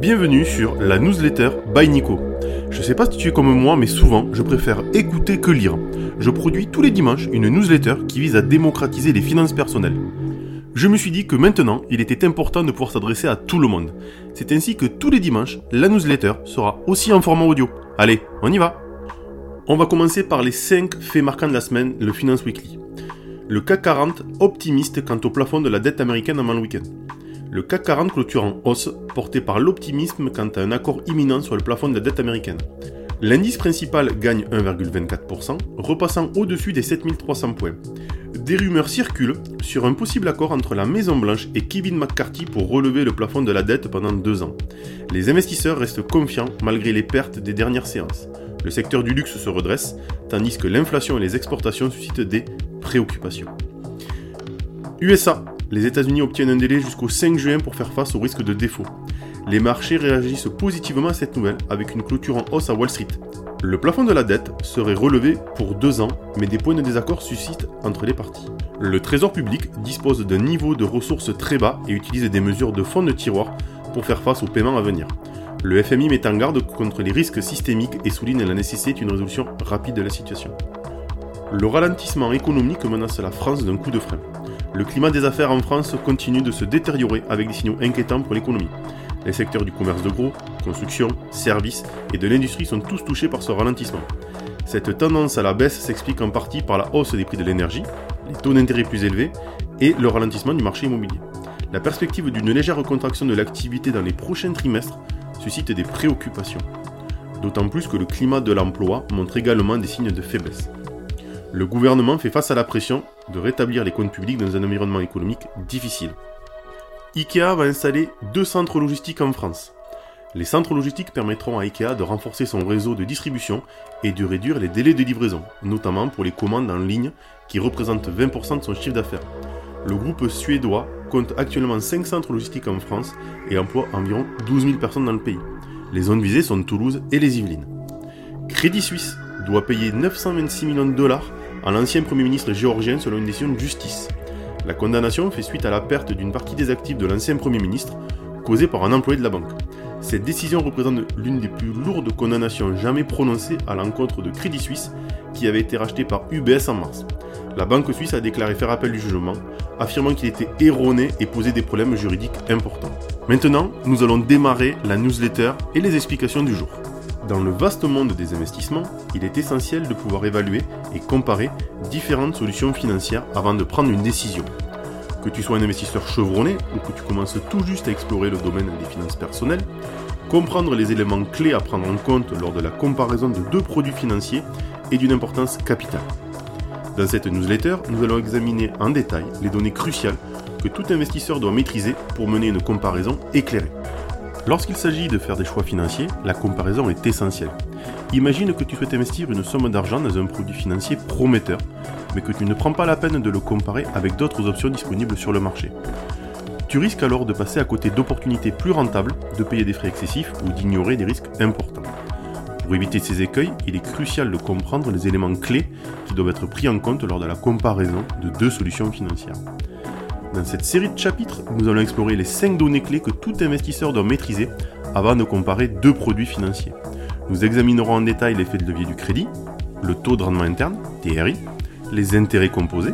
Bienvenue sur la newsletter by Nico. Je sais pas si tu es comme moi, mais souvent je préfère écouter que lire. Je produis tous les dimanches une newsletter qui vise à démocratiser les finances personnelles. Je me suis dit que maintenant, il était important de pouvoir s'adresser à tout le monde. C'est ainsi que tous les dimanches, la newsletter sera aussi en format audio. Allez, on y va On va commencer par les 5 faits marquants de la semaine, le Finance Weekly. Le CAC 40 optimiste quant au plafond de la dette américaine avant le week-end. Le CAC 40 clôture en hausse, porté par l'optimisme quant à un accord imminent sur le plafond de la dette américaine. L'indice principal gagne 1,24%, repassant au-dessus des 7300 points. Des rumeurs circulent sur un possible accord entre la Maison Blanche et Kevin McCarthy pour relever le plafond de la dette pendant deux ans. Les investisseurs restent confiants malgré les pertes des dernières séances. Le secteur du luxe se redresse, tandis que l'inflation et les exportations suscitent des préoccupations. USA, les États-Unis obtiennent un délai jusqu'au 5 juin pour faire face au risque de défaut. Les marchés réagissent positivement à cette nouvelle avec une clôture en hausse à Wall Street. Le plafond de la dette serait relevé pour deux ans, mais des points de désaccord suscitent entre les parties. Le Trésor public dispose d'un niveau de ressources très bas et utilise des mesures de fonds de tiroir pour faire face aux paiements à venir. Le FMI met en garde contre les risques systémiques et souligne la nécessité d'une résolution rapide de la situation. Le ralentissement économique menace la France d'un coup de frein. Le climat des affaires en France continue de se détériorer avec des signaux inquiétants pour l'économie. Les secteurs du commerce de gros, construction, services et de l'industrie sont tous touchés par ce ralentissement. Cette tendance à la baisse s'explique en partie par la hausse des prix de l'énergie, les taux d'intérêt plus élevés et le ralentissement du marché immobilier. La perspective d'une légère contraction de l'activité dans les prochains trimestres suscite des préoccupations. D'autant plus que le climat de l'emploi montre également des signes de faiblesse. Le gouvernement fait face à la pression de rétablir les comptes publics dans un environnement économique difficile. IKEA va installer deux centres logistiques en France. Les centres logistiques permettront à IKEA de renforcer son réseau de distribution et de réduire les délais de livraison, notamment pour les commandes en ligne qui représentent 20% de son chiffre d'affaires. Le groupe suédois compte actuellement 5 centres logistiques en France et emploie environ 12 000 personnes dans le pays. Les zones visées sont Toulouse et les Yvelines. Crédit Suisse doit payer 926 millions de dollars l'ancien Premier ministre géorgien selon une décision de justice. La condamnation fait suite à la perte d'une partie des actifs de l'ancien Premier ministre causée par un employé de la banque. Cette décision représente l'une des plus lourdes condamnations jamais prononcées à l'encontre de Crédit Suisse qui avait été racheté par UBS en mars. La banque suisse a déclaré faire appel du jugement, affirmant qu'il était erroné et posait des problèmes juridiques importants. Maintenant, nous allons démarrer la newsletter et les explications du jour. Dans le vaste monde des investissements, il est essentiel de pouvoir évaluer et comparer différentes solutions financières avant de prendre une décision. Que tu sois un investisseur chevronné ou que tu commences tout juste à explorer le domaine des finances personnelles, comprendre les éléments clés à prendre en compte lors de la comparaison de deux produits financiers est d'une importance capitale. Dans cette newsletter, nous allons examiner en détail les données cruciales que tout investisseur doit maîtriser pour mener une comparaison éclairée. Lorsqu'il s'agit de faire des choix financiers, la comparaison est essentielle. Imagine que tu souhaites investir une somme d'argent dans un produit financier prometteur, mais que tu ne prends pas la peine de le comparer avec d'autres options disponibles sur le marché. Tu risques alors de passer à côté d'opportunités plus rentables, de payer des frais excessifs ou d'ignorer des risques importants. Pour éviter ces écueils, il est crucial de comprendre les éléments clés qui doivent être pris en compte lors de la comparaison de deux solutions financières. Dans cette série de chapitres, nous allons explorer les 5 données clés que tout investisseur doit maîtriser avant de comparer deux produits financiers. Nous examinerons en détail l'effet de levier du crédit, le taux de rendement interne, TRI, les intérêts composés,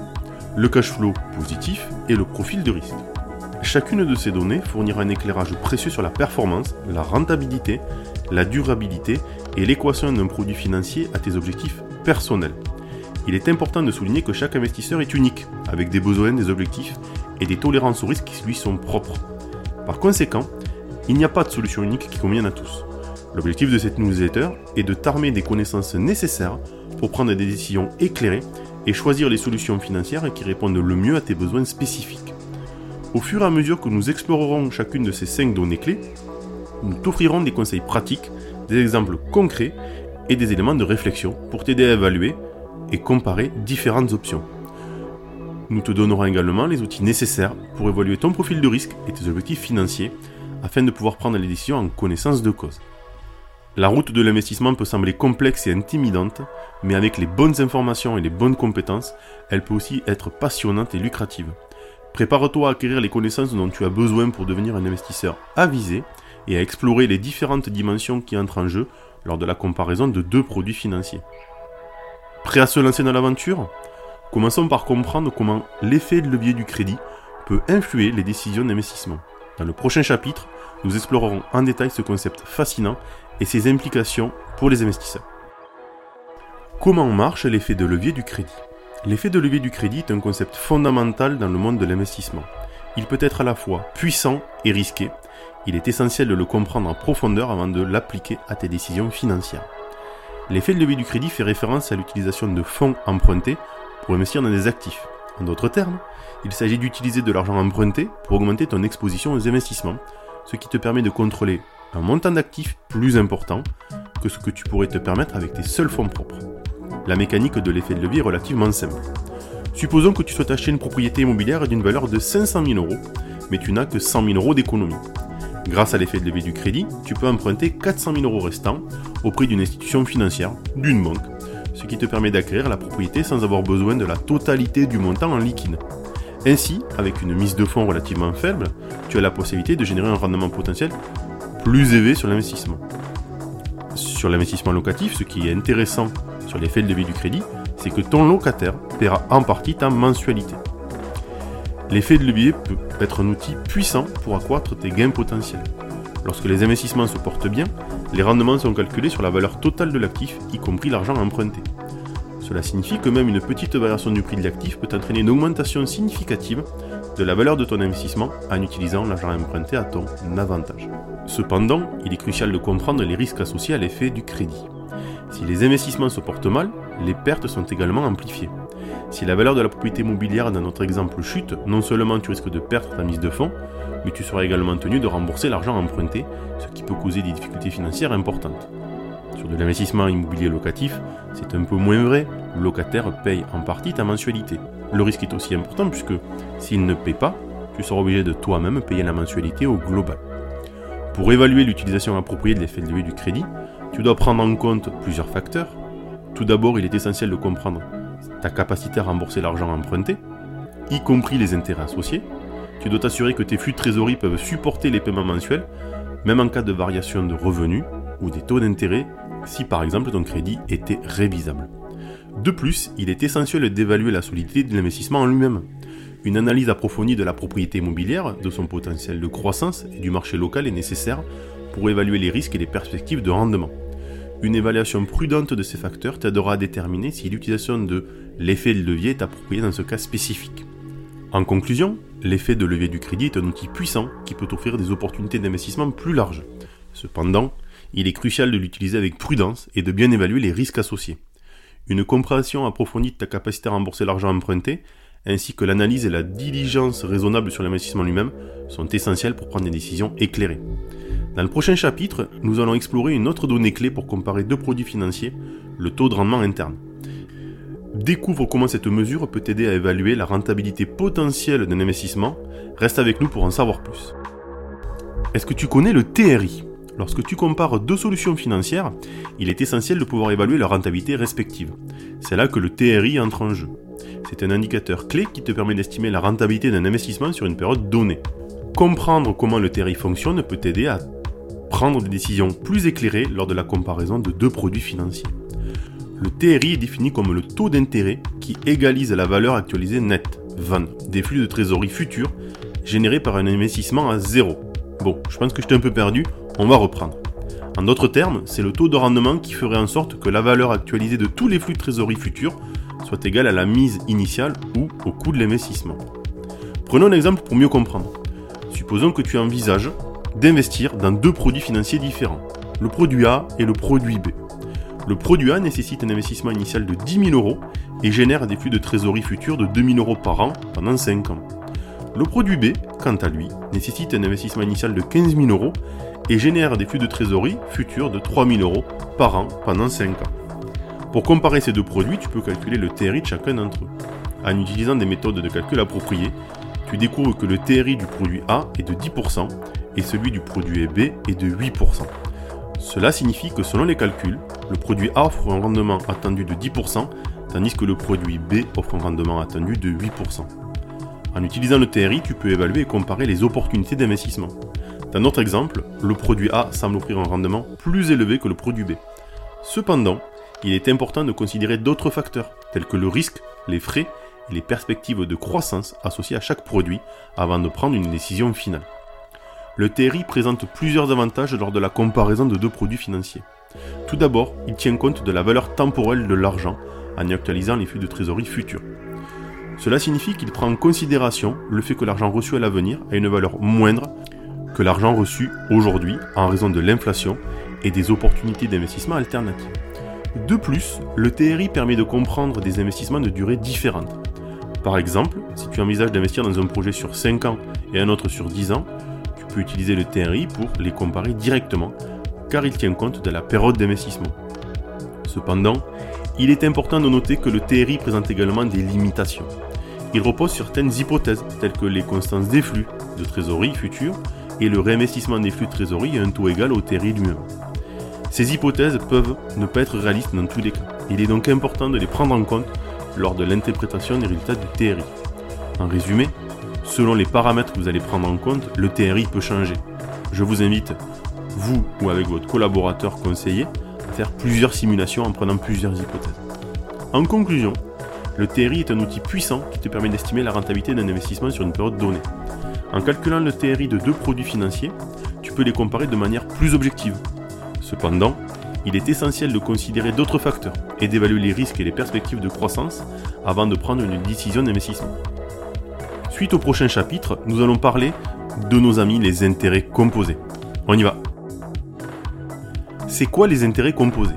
le cash flow positif et le profil de risque. Chacune de ces données fournira un éclairage précieux sur la performance, la rentabilité, la durabilité et l'équation d'un produit financier à tes objectifs personnels. Il est important de souligner que chaque investisseur est unique, avec des besoins, des objectifs et des tolérances au risque qui lui sont propres. Par conséquent, il n'y a pas de solution unique qui convienne à tous. L'objectif de cette newsletter est de t'armer des connaissances nécessaires pour prendre des décisions éclairées et choisir les solutions financières qui répondent le mieux à tes besoins spécifiques. Au fur et à mesure que nous explorerons chacune de ces 5 données clés, nous t'offrirons des conseils pratiques, des exemples concrets et des éléments de réflexion pour t'aider à évaluer et comparer différentes options. Nous te donnerons également les outils nécessaires pour évaluer ton profil de risque et tes objectifs financiers afin de pouvoir prendre les décisions en connaissance de cause. La route de l'investissement peut sembler complexe et intimidante, mais avec les bonnes informations et les bonnes compétences, elle peut aussi être passionnante et lucrative. Prépare-toi à acquérir les connaissances dont tu as besoin pour devenir un investisseur avisé et à explorer les différentes dimensions qui entrent en jeu lors de la comparaison de deux produits financiers. Prêt à se lancer dans l'aventure? Commençons par comprendre comment l'effet de levier du crédit peut influer les décisions d'investissement. Dans le prochain chapitre, nous explorerons en détail ce concept fascinant et ses implications pour les investisseurs. Comment marche l'effet de levier du crédit? L'effet de levier du crédit est un concept fondamental dans le monde de l'investissement. Il peut être à la fois puissant et risqué. Il est essentiel de le comprendre en profondeur avant de l'appliquer à tes décisions financières. L'effet de levier du crédit fait référence à l'utilisation de fonds empruntés pour investir dans des actifs. En d'autres termes, il s'agit d'utiliser de l'argent emprunté pour augmenter ton exposition aux investissements, ce qui te permet de contrôler un montant d'actifs plus important que ce que tu pourrais te permettre avec tes seuls fonds propres. La mécanique de l'effet de levier est relativement simple. Supposons que tu souhaites acheter une propriété immobilière d'une valeur de 500 000 euros, mais tu n'as que 100 000 euros d'économie. Grâce à l'effet de levier du crédit, tu peux emprunter 400 000 euros restants auprès d'une institution financière, d'une banque, ce qui te permet d'acquérir la propriété sans avoir besoin de la totalité du montant en liquide. Ainsi, avec une mise de fonds relativement faible, tu as la possibilité de générer un rendement potentiel plus élevé sur l'investissement. Sur l'investissement locatif, ce qui est intéressant sur l'effet de levier du crédit, c'est que ton locataire paiera en partie ta mensualité. L'effet de levier peut être un outil puissant pour accroître tes gains potentiels. Lorsque les investissements se portent bien, les rendements sont calculés sur la valeur totale de l'actif, y compris l'argent emprunté. Cela signifie que même une petite variation du prix de l'actif peut entraîner une augmentation significative de la valeur de ton investissement en utilisant l'argent emprunté à ton avantage. Cependant, il est crucial de comprendre les risques associés à l'effet du crédit. Si les investissements se portent mal, les pertes sont également amplifiées. Si la valeur de la propriété immobilière dans notre exemple chute, non seulement tu risques de perdre ta mise de fonds, mais tu seras également tenu de rembourser l'argent emprunté, ce qui peut causer des difficultés financières importantes. De l'investissement immobilier locatif, c'est un peu moins vrai, le locataire paye en partie ta mensualité. Le risque est aussi important puisque s'il ne paie pas, tu seras obligé de toi-même payer la mensualité au global. Pour évaluer l'utilisation appropriée de l'effet de levier du crédit, tu dois prendre en compte plusieurs facteurs. Tout d'abord, il est essentiel de comprendre ta capacité à rembourser l'argent emprunté, y compris les intérêts associés. Tu dois t'assurer que tes flux de trésorerie peuvent supporter les paiements mensuels, même en cas de variation de revenus ou des taux d'intérêt si par exemple ton crédit était révisable. De plus, il est essentiel d'évaluer la solidité de l'investissement en lui-même. Une analyse approfondie de la propriété immobilière, de son potentiel de croissance et du marché local est nécessaire pour évaluer les risques et les perspectives de rendement. Une évaluation prudente de ces facteurs t'aidera à déterminer si l'utilisation de l'effet de levier est appropriée dans ce cas spécifique. En conclusion, l'effet de levier du crédit est un outil puissant qui peut offrir des opportunités d'investissement plus larges. Cependant, il est crucial de l'utiliser avec prudence et de bien évaluer les risques associés. Une compréhension approfondie de ta capacité à rembourser l'argent emprunté, ainsi que l'analyse et la diligence raisonnable sur l'investissement lui-même, sont essentielles pour prendre des décisions éclairées. Dans le prochain chapitre, nous allons explorer une autre donnée clé pour comparer deux produits financiers, le taux de rendement interne. Découvre comment cette mesure peut t'aider à évaluer la rentabilité potentielle d'un investissement. Reste avec nous pour en savoir plus. Est-ce que tu connais le TRI Lorsque tu compares deux solutions financières, il est essentiel de pouvoir évaluer leur rentabilité respective. C'est là que le TRI entre en jeu. C'est un indicateur clé qui te permet d'estimer la rentabilité d'un investissement sur une période donnée. Comprendre comment le TRI fonctionne peut t'aider à prendre des décisions plus éclairées lors de la comparaison de deux produits financiers. Le TRI est défini comme le taux d'intérêt qui égalise la valeur actualisée nette, VAN, des flux de trésorerie futurs générés par un investissement à zéro. Bon, je pense que je t'ai un peu perdu, on va reprendre. En d'autres termes, c'est le taux de rendement qui ferait en sorte que la valeur actualisée de tous les flux de trésorerie futurs soit égale à la mise initiale ou au coût de l'investissement. Prenons un exemple pour mieux comprendre. Supposons que tu envisages d'investir dans deux produits financiers différents, le produit A et le produit B. Le produit A nécessite un investissement initial de 10 000 euros et génère des flux de trésorerie futurs de 2 000 euros par an pendant 5 ans. Le produit B, quant à lui, nécessite un investissement initial de 15 000 euros et génère des flux de trésorerie futurs de 3 000 euros par an pendant 5 ans. Pour comparer ces deux produits, tu peux calculer le TRI de chacun d'entre eux. En utilisant des méthodes de calcul appropriées, tu découvres que le TRI du produit A est de 10% et celui du produit B est de 8%. Cela signifie que selon les calculs, le produit A offre un rendement attendu de 10%, tandis que le produit B offre un rendement attendu de 8%. En utilisant le TRI, tu peux évaluer et comparer les opportunités d'investissement. Dans notre exemple, le produit A semble offrir un rendement plus élevé que le produit B. Cependant, il est important de considérer d'autres facteurs, tels que le risque, les frais et les perspectives de croissance associées à chaque produit avant de prendre une décision finale. Le TRI présente plusieurs avantages lors de la comparaison de deux produits financiers. Tout d'abord, il tient compte de la valeur temporelle de l'argent en y actualisant les flux de trésorerie futurs. Cela signifie qu'il prend en considération le fait que l'argent reçu à l'avenir a une valeur moindre que l'argent reçu aujourd'hui en raison de l'inflation et des opportunités d'investissement alternatives. De plus, le TRI permet de comprendre des investissements de durée différente. Par exemple, si tu envisages d'investir dans un projet sur 5 ans et un autre sur 10 ans, tu peux utiliser le TRI pour les comparer directement, car il tient compte de la période d'investissement. Cependant, il est important de noter que le TRI présente également des limitations. Il repose sur certaines hypothèses, telles que les constances des flux de trésorerie futurs et le réinvestissement des flux de trésorerie à un taux égal au TRI lui-même. Ces hypothèses peuvent ne pas être réalistes dans tous les cas. Il est donc important de les prendre en compte lors de l'interprétation des résultats du TRI. En résumé, selon les paramètres que vous allez prendre en compte, le TRI peut changer. Je vous invite, vous ou avec votre collaborateur conseiller, faire plusieurs simulations en prenant plusieurs hypothèses. En conclusion, le TRI est un outil puissant qui te permet d'estimer la rentabilité d'un investissement sur une période donnée. En calculant le TRI de deux produits financiers, tu peux les comparer de manière plus objective Cependant, il est essentiel de considérer d'autres facteurs et d'évaluer les risques et les perspectives de croissance avant de prendre une décision d'investissement. Suite au prochain chapitre, nous allons parler de nos amis les intérêts composés. On y va. C'est quoi les intérêts composés?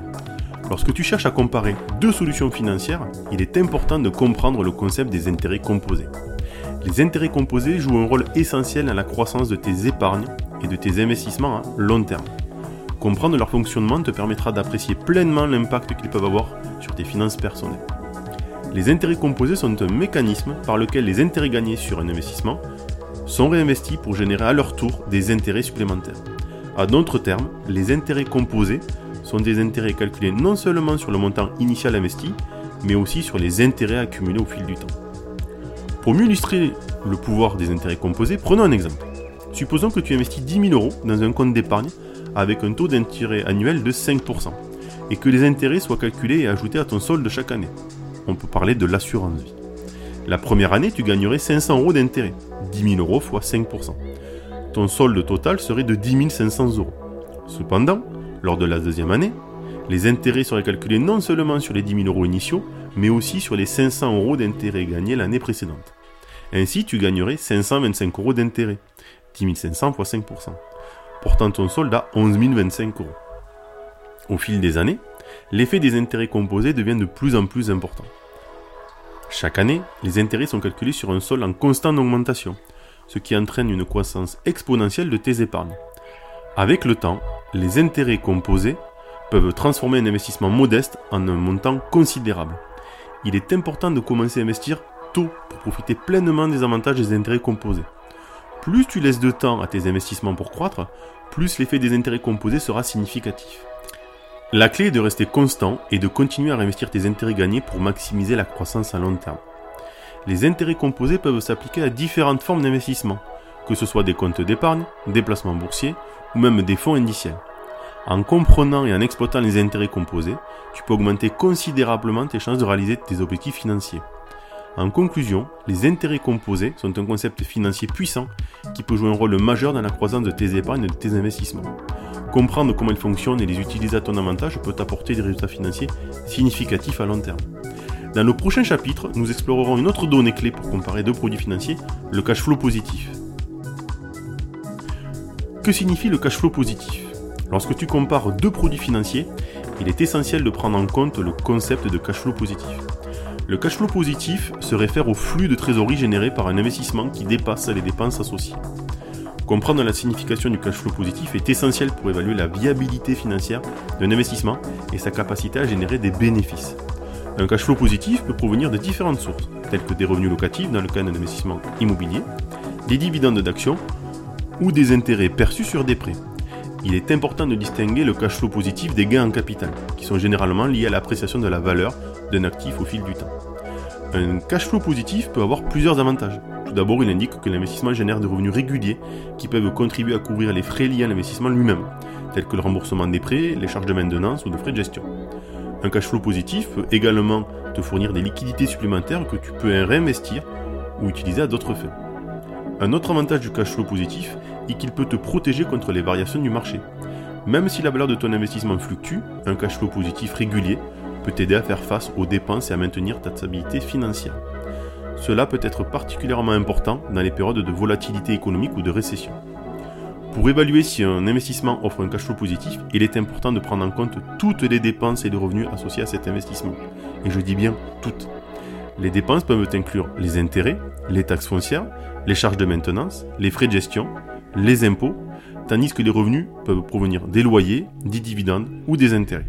Lorsque tu cherches à comparer deux solutions financières, il est important de comprendre le concept des intérêts composés. Les intérêts composés jouent un rôle essentiel dans la croissance de tes épargnes et de tes investissements à long terme. Comprendre leur fonctionnement te permettra d'apprécier pleinement l'impact qu'ils peuvent avoir sur tes finances personnelles. Les intérêts composés sont un mécanisme par lequel les intérêts gagnés sur un investissement sont réinvestis pour générer à leur tour des intérêts supplémentaires. À d'autres termes, les intérêts composés sont des intérêts calculés non seulement sur le montant initial investi, mais aussi sur les intérêts accumulés au fil du temps. Pour mieux illustrer le pouvoir des intérêts composés, prenons un exemple. Supposons que tu investis 10 000 euros dans un compte d'épargne avec un taux d'intérêt annuel de 5%, et que les intérêts soient calculés et ajoutés à ton solde chaque année. On peut parler de l'assurance vie. La première année, tu gagnerais 500 euros d'intérêt, 10 000 euros fois 5%. Ton solde total serait de 10 500 euros. Cependant, lors de la deuxième année, les intérêts seraient calculés non seulement sur les 10 000 euros initiaux, mais aussi sur les 500 euros d'intérêt gagnés l'année précédente. Ainsi, tu gagnerais 525 euros d'intérêt, 10 500 fois 5% portant ton solde à 11 025 euros. Au fil des années, l'effet des intérêts composés devient de plus en plus important. Chaque année, les intérêts sont calculés sur un solde en constante augmentation, ce qui entraîne une croissance exponentielle de tes épargnes. Avec le temps, les intérêts composés peuvent transformer un investissement modeste en un montant considérable. Il est important de commencer à investir tôt pour profiter pleinement des avantages des intérêts composés. Plus tu laisses de temps à tes investissements pour croître, plus l'effet des intérêts composés sera significatif. La clé est de rester constant et de continuer à réinvestir tes intérêts gagnés pour maximiser la croissance à long terme. Les intérêts composés peuvent s'appliquer à différentes formes d'investissement, que ce soit des comptes d'épargne, des placements boursiers ou même des fonds indiciels. En comprenant et en exploitant les intérêts composés, tu peux augmenter considérablement tes chances de réaliser tes objectifs financiers. En conclusion, les intérêts composés sont un concept financier puissant qui peut jouer un rôle majeur dans la croissance de tes épargnes et de tes investissements. Comprendre comment ils fonctionnent et les utiliser à ton avantage peut t'apporter des résultats financiers significatifs à long terme. Dans le prochain chapitre, nous explorerons une autre donnée clé pour comparer deux produits financiers, le cash flow positif. Que signifie le cash flow positif? Lorsque tu compares deux produits financiers, il est essentiel de prendre en compte le concept de cash flow positif. Le cash flow positif se réfère au flux de trésorerie généré par un investissement qui dépasse les dépenses associées. Comprendre la signification du cash flow positif est essentiel pour évaluer la viabilité financière d'un investissement et sa capacité à générer des bénéfices. Un cash flow positif peut provenir de différentes sources, telles que des revenus locatifs dans le cas d'un investissement immobilier, des dividendes d'actions ou des intérêts perçus sur des prêts. Il est important de distinguer le cash flow positif des gains en capital, qui sont généralement liés à l'appréciation de la valeur d'un actif au fil du temps. Un cash flow positif peut avoir plusieurs avantages. Tout d'abord, il indique que l'investissement génère des revenus réguliers qui peuvent contribuer à couvrir les frais liés à l'investissement lui-même, tels que le remboursement des prêts, les charges de maintenance ou de frais de gestion. Un cash flow positif peut également te fournir des liquidités supplémentaires que tu peux réinvestir ou utiliser à d'autres fins. Un autre avantage du cash flow positif est qu'il peut te protéger contre les variations du marché. Même si la valeur de ton investissement fluctue, un cash flow positif régulier peut t'aider à faire face aux dépenses et à maintenir ta stabilité financière. Cela peut être particulièrement important dans les périodes de volatilité économique ou de récession. Pour évaluer si un investissement offre un cash flow positif, il est important de prendre en compte toutes les dépenses et les revenus associés à cet investissement. Et je dis bien toutes. Les dépenses peuvent inclure les intérêts, les taxes foncières, les charges de maintenance, les frais de gestion, les impôts, tandis que les revenus peuvent provenir des loyers, des dividendes ou des intérêts.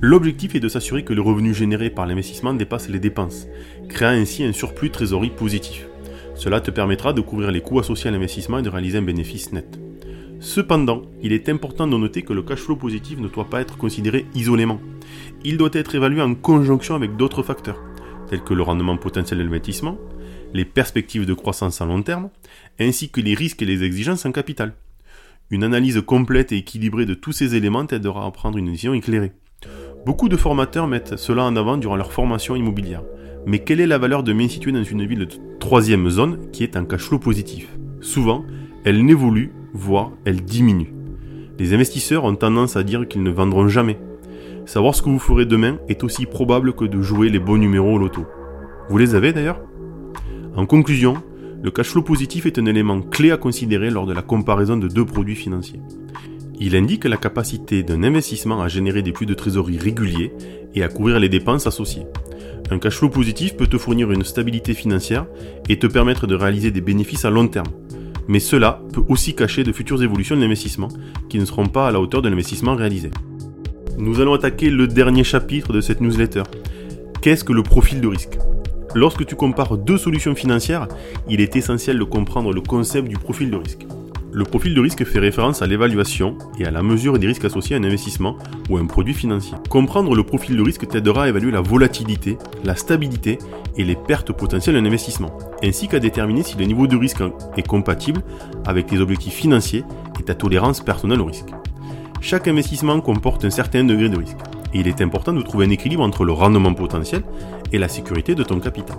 L'objectif est de s'assurer que le revenu généré par l'investissement dépasse les dépenses, créant ainsi un surplus trésorerie positif. Cela te permettra de couvrir les coûts associés à l'investissement et de réaliser un bénéfice net. Cependant, il est important de noter que le cash flow positif ne doit pas être considéré isolément. Il doit être évalué en conjonction avec d'autres facteurs, tels que le rendement potentiel de l'investissement, les perspectives de croissance à long terme, ainsi que les risques et les exigences en capital. Une analyse complète et équilibrée de tous ces éléments t'aidera à prendre une décision éclairée. Beaucoup de formateurs mettent cela en avant durant leur formation immobilière. Mais quelle est la valeur de m'instituer dans une ville de troisième zone qui est un cash flow positif? Souvent, elle n'évolue, voire elle diminue. Les investisseurs ont tendance à dire qu'ils ne vendront jamais. Savoir ce que vous ferez demain est aussi probable que de jouer les bons numéros au loto. Vous les avez d'ailleurs? En conclusion, le cash flow positif est un élément clé à considérer lors de la comparaison de deux produits financiers. Il indique la capacité d'un investissement à générer des flux de trésorerie réguliers et à couvrir les dépenses associées. Un cash flow positif peut te fournir une stabilité financière et te permettre de réaliser des bénéfices à long terme. Mais cela peut aussi cacher de futures évolutions de l'investissement qui ne seront pas à la hauteur de l'investissement réalisé. Nous allons attaquer le dernier chapitre de cette newsletter. Qu'est-ce que le profil de risque? Lorsque tu compares deux solutions financières, il est essentiel de comprendre le concept du profil de risque. Le profil de risque fait référence à l'évaluation et à la mesure des risques associés à un investissement ou à un produit financier. Comprendre le profil de risque t'aidera à évaluer la volatilité, la stabilité et les pertes potentielles d'un investissement, ainsi qu'à déterminer si le niveau de risque est compatible avec tes objectifs financiers et ta tolérance personnelle au risque. Chaque investissement comporte un certain degré de risque, et il est important de trouver un équilibre entre le rendement potentiel et la sécurité de ton capital.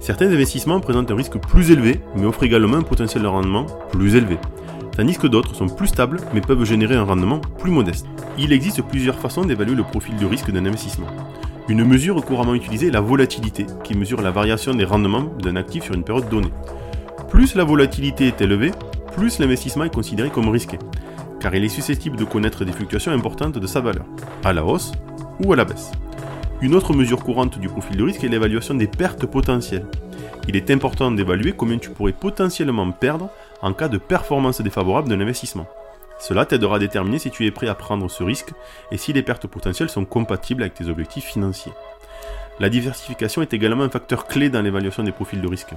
Certains investissements présentent un risque plus élevé, mais offrent également un potentiel de rendement plus élevé, tandis que d'autres sont plus stables, mais peuvent générer un rendement plus modeste. Il existe plusieurs façons d'évaluer le profil de risque d'un investissement. Une mesure couramment utilisée est la volatilité, qui mesure la variation des rendements d'un actif sur une période donnée. Plus la volatilité est élevée, plus l'investissement est considéré comme risqué, car il est susceptible de connaître des fluctuations importantes de sa valeur, à la hausse ou à la baisse. Une autre mesure courante du profil de risque est l'évaluation des pertes potentielles. Il est important d'évaluer combien tu pourrais potentiellement perdre en cas de performance défavorable d'un investissement. Cela t'aidera à déterminer si tu es prêt à prendre ce risque et si les pertes potentielles sont compatibles avec tes objectifs financiers. La diversification est également un facteur clé dans l'évaluation des profils de risque.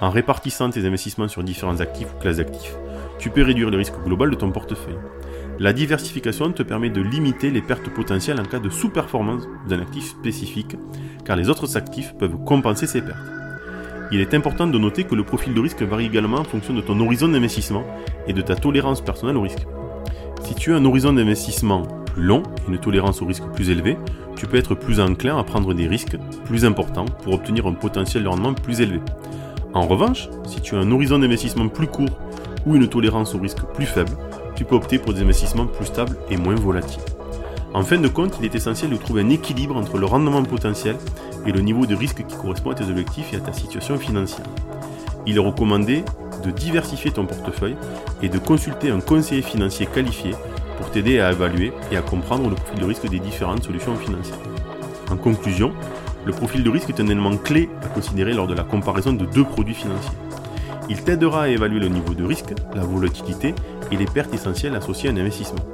En répartissant tes investissements sur différents actifs ou classes d'actifs, tu peux réduire le risque global de ton portefeuille. La diversification te permet de limiter les pertes potentielles en cas de sous-performance d'un actif spécifique, car les autres actifs peuvent compenser ces pertes. Il est important de noter que le profil de risque varie également en fonction de ton horizon d'investissement et de ta tolérance personnelle au risque. Si tu as un horizon d'investissement plus long et une tolérance au risque plus élevée, tu peux être plus enclin à prendre des risques plus importants pour obtenir un potentiel de rendement plus élevé. En revanche, si tu as un horizon d'investissement plus court ou une tolérance au risque plus faible, tu peux opter pour des investissements plus stables et moins volatiles. En fin de compte, il est essentiel de trouver un équilibre entre le rendement potentiel et le niveau de risque qui correspond à tes objectifs et à ta situation financière. Il est recommandé de diversifier ton portefeuille et de consulter un conseiller financier qualifié pour t'aider à évaluer et à comprendre le profil de risque des différentes solutions financières. En conclusion, le profil de risque est un élément clé à considérer lors de la comparaison de deux produits financiers. Il t'aidera à évaluer le niveau de risque, la volatilité les pertes essentielles associées à un investissement.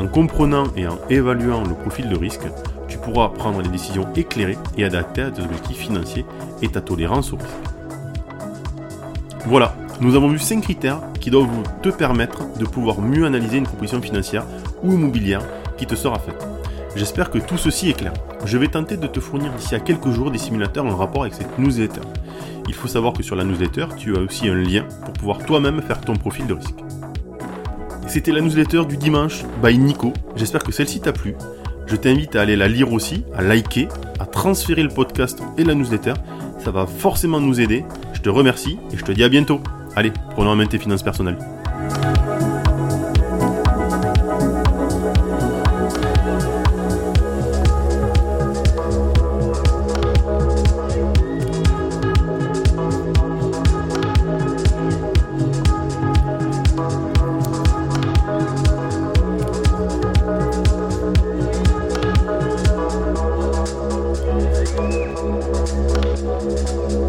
En comprenant et en évaluant le profil de risque, tu pourras prendre des décisions éclairées et adaptées à tes objectifs financiers et ta tolérance au risque. Voilà, nous avons vu 5 critères qui doivent te permettre de pouvoir mieux analyser une proposition financière ou immobilière qui te sera faite. J'espère que tout ceci est clair. Je vais tenter de te fournir d'ici à quelques jours des simulateurs en rapport avec cette newsletter. Il faut savoir que sur la newsletter, tu as aussi un lien pour pouvoir toi-même faire ton profil de risque. C'était la newsletter du dimanche by Nico. J'espère que celle-ci t'a plu. Je t'invite à aller la lire aussi, à liker, à transférer le podcast et la newsletter. Ça va forcément nous aider. Je te remercie et je te dis à bientôt. Allez, prenons en main tes finances personnelles.